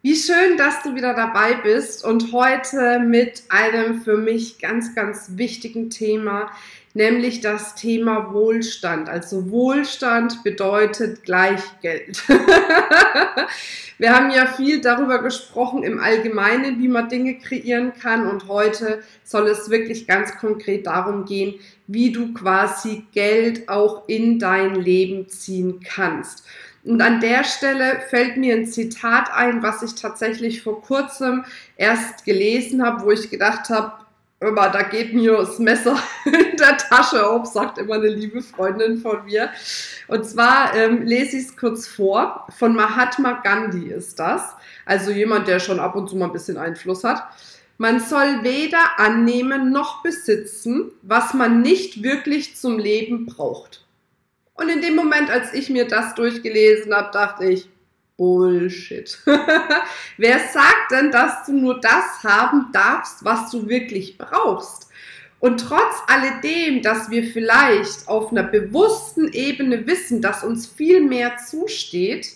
Wie schön, dass du wieder dabei bist und heute mit einem für mich ganz, ganz wichtigen Thema, nämlich das Thema Wohlstand. Also Wohlstand bedeutet gleich Geld. Wir haben ja viel darüber gesprochen im Allgemeinen, wie man Dinge kreieren kann und heute soll es wirklich ganz konkret darum gehen, wie du quasi Geld auch in dein Leben ziehen kannst. Und an der Stelle fällt mir ein Zitat ein, was ich tatsächlich vor kurzem erst gelesen habe, wo ich gedacht habe, immer, da geht mir das Messer in der Tasche auf, sagt immer eine liebe Freundin von mir. Und zwar ähm, lese ich es kurz vor. Von Mahatma Gandhi ist das. Also jemand, der schon ab und zu mal ein bisschen Einfluss hat. Man soll weder annehmen noch besitzen, was man nicht wirklich zum Leben braucht. Und in dem Moment, als ich mir das durchgelesen habe, dachte ich, Bullshit. Wer sagt denn, dass du nur das haben darfst, was du wirklich brauchst? Und trotz alledem, dass wir vielleicht auf einer bewussten Ebene wissen, dass uns viel mehr zusteht,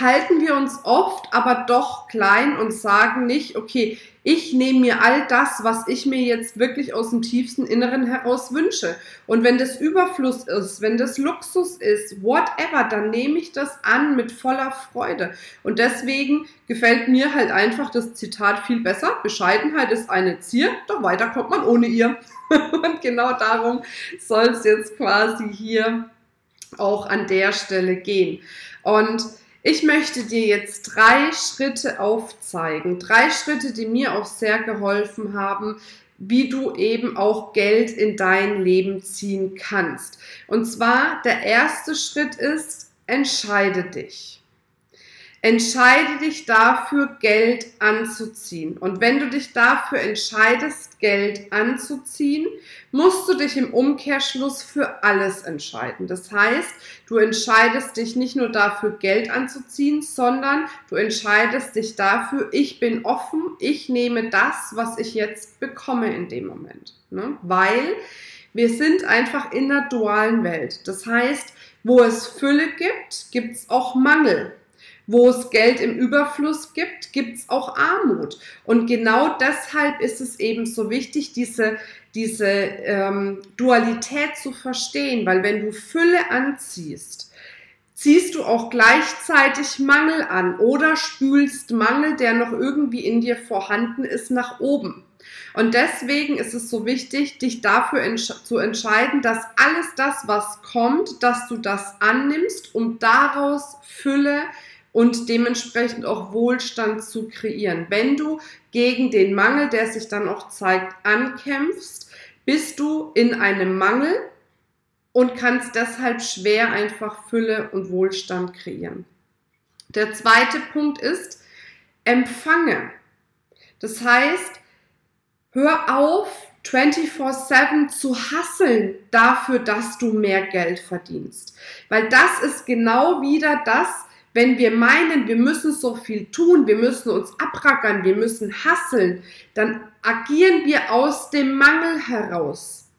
halten wir uns oft aber doch klein und sagen nicht, okay, ich nehme mir all das, was ich mir jetzt wirklich aus dem tiefsten Inneren heraus wünsche. Und wenn das Überfluss ist, wenn das Luxus ist, whatever, dann nehme ich das an mit voller Freude. Und deswegen gefällt mir halt einfach das Zitat viel besser. Bescheidenheit ist eine Zier, doch weiter kommt man ohne ihr. Und genau darum soll es jetzt quasi hier auch an der Stelle gehen. Und ich möchte dir jetzt drei Schritte aufzeigen. Drei Schritte, die mir auch sehr geholfen haben, wie du eben auch Geld in dein Leben ziehen kannst. Und zwar der erste Schritt ist, entscheide dich. Entscheide dich dafür, Geld anzuziehen. Und wenn du dich dafür entscheidest, Geld anzuziehen, musst du dich im Umkehrschluss für alles entscheiden. Das heißt, du entscheidest dich nicht nur dafür, Geld anzuziehen, sondern du entscheidest dich dafür, ich bin offen, ich nehme das, was ich jetzt bekomme in dem Moment. Ne? Weil wir sind einfach in der dualen Welt. Das heißt, wo es Fülle gibt, gibt es auch Mangel. Wo es Geld im Überfluss gibt, gibt es auch Armut. Und genau deshalb ist es eben so wichtig, diese, diese ähm, Dualität zu verstehen, weil wenn du Fülle anziehst, ziehst du auch gleichzeitig Mangel an oder spülst Mangel, der noch irgendwie in dir vorhanden ist, nach oben. Und deswegen ist es so wichtig, dich dafür entsch zu entscheiden, dass alles das, was kommt, dass du das annimmst, um daraus Fülle und dementsprechend auch Wohlstand zu kreieren. Wenn du gegen den Mangel, der sich dann auch zeigt, ankämpfst, bist du in einem Mangel und kannst deshalb schwer einfach Fülle und Wohlstand kreieren. Der zweite Punkt ist, empfange. Das heißt, hör auf, 24-7 zu hasseln dafür, dass du mehr Geld verdienst. Weil das ist genau wieder das, wenn wir meinen, wir müssen so viel tun, wir müssen uns abrackern, wir müssen hasseln, dann agieren wir aus dem Mangel heraus.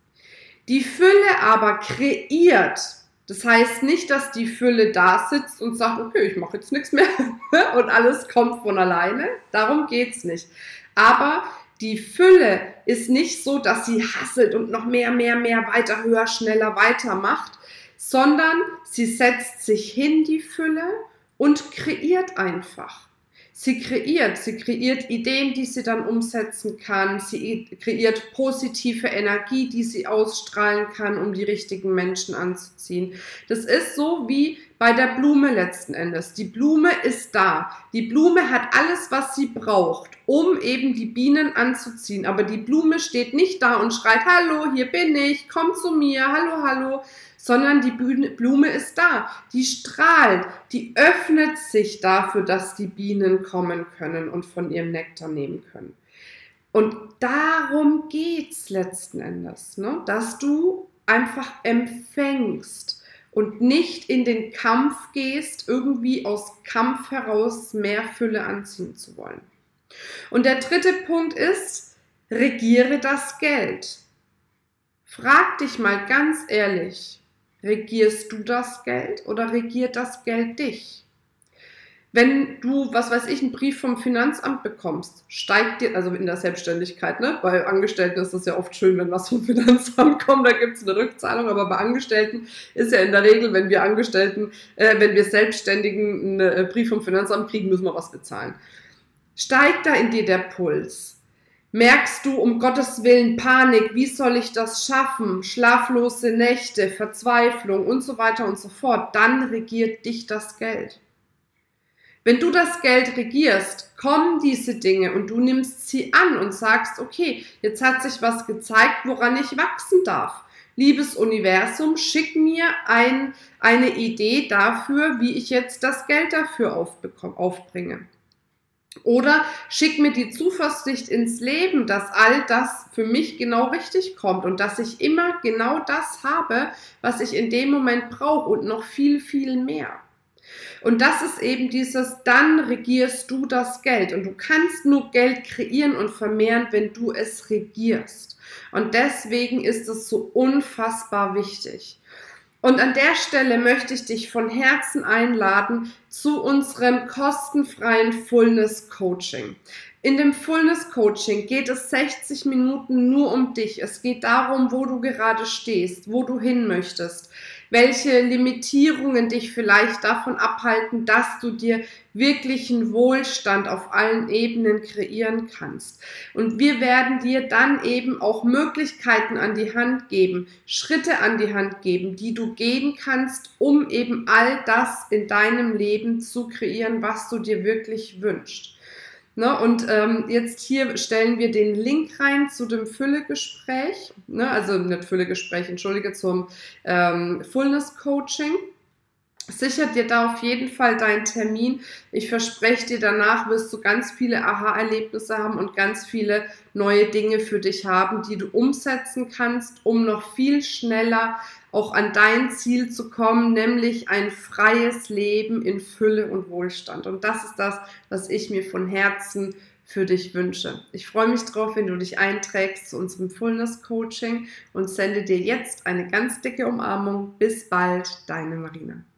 Die Fülle aber kreiert. Das heißt nicht, dass die Fülle da sitzt und sagt, okay, ich mache jetzt nichts mehr und alles kommt von alleine. Darum geht's nicht. Aber die Fülle ist nicht so, dass sie hasselt und noch mehr, mehr, mehr, weiter, höher, schneller weitermacht, sondern sie setzt sich hin, die Fülle, und kreiert einfach. Sie kreiert, sie kreiert Ideen, die sie dann umsetzen kann. Sie kreiert positive Energie, die sie ausstrahlen kann, um die richtigen Menschen anzuziehen. Das ist so wie bei der Blume letzten Endes. Die Blume ist da. Die Blume hat alles, was sie braucht, um eben die Bienen anzuziehen. Aber die Blume steht nicht da und schreit, hallo, hier bin ich, komm zu mir, hallo, hallo, sondern die Blume ist da, die strahlt, die öffnet sich dafür, dass die Bienen kommen können und von ihrem Nektar nehmen können. Und darum geht es letzten Endes, ne? dass du einfach empfängst und nicht in den Kampf gehst, irgendwie aus Kampf heraus mehr Fülle anziehen zu wollen. Und der dritte Punkt ist, regiere das Geld. Frag dich mal ganz ehrlich, regierst du das Geld oder regiert das Geld dich? Wenn du, was weiß ich, einen Brief vom Finanzamt bekommst, steigt dir, also in der Selbstständigkeit, ne? Bei Angestellten ist es ja oft schön, wenn was vom Finanzamt kommt, da gibt es eine Rückzahlung, aber bei Angestellten ist ja in der Regel, wenn wir Angestellten, äh, wenn wir Selbstständigen einen äh, Brief vom Finanzamt kriegen, müssen wir was bezahlen. Steigt da in dir der Puls? Merkst du um Gottes Willen Panik, wie soll ich das schaffen? Schlaflose Nächte, Verzweiflung und so weiter und so fort, dann regiert dich das Geld. Wenn du das Geld regierst, kommen diese Dinge und du nimmst sie an und sagst, okay, jetzt hat sich was gezeigt, woran ich wachsen darf. Liebes Universum, schick mir ein, eine Idee dafür, wie ich jetzt das Geld dafür aufbringe. Oder schick mir die Zuversicht ins Leben, dass all das für mich genau richtig kommt und dass ich immer genau das habe, was ich in dem Moment brauche und noch viel, viel mehr. Und das ist eben dieses, dann regierst du das Geld. Und du kannst nur Geld kreieren und vermehren, wenn du es regierst. Und deswegen ist es so unfassbar wichtig. Und an der Stelle möchte ich dich von Herzen einladen zu unserem kostenfreien Fullness Coaching. In dem Fullness Coaching geht es 60 Minuten nur um dich. Es geht darum, wo du gerade stehst, wo du hin möchtest welche Limitierungen dich vielleicht davon abhalten, dass du dir wirklichen Wohlstand auf allen Ebenen kreieren kannst. Und wir werden dir dann eben auch Möglichkeiten an die Hand geben, Schritte an die Hand geben, die du gehen kannst, um eben all das in deinem Leben zu kreieren, was du dir wirklich wünschst. Ne, und ähm, jetzt hier stellen wir den Link rein zu dem Füllegespräch, ne, also nicht Füllegespräch, entschuldige, zum ähm, Fullness Coaching. Sichert dir da auf jeden Fall deinen Termin. Ich verspreche dir, danach wirst du ganz viele Aha-Erlebnisse haben und ganz viele neue Dinge für dich haben, die du umsetzen kannst, um noch viel schneller auch an dein Ziel zu kommen, nämlich ein freies Leben in Fülle und Wohlstand. Und das ist das, was ich mir von Herzen für dich wünsche. Ich freue mich drauf, wenn du dich einträgst zu unserem Fullness Coaching und sende dir jetzt eine ganz dicke Umarmung. Bis bald, deine Marina.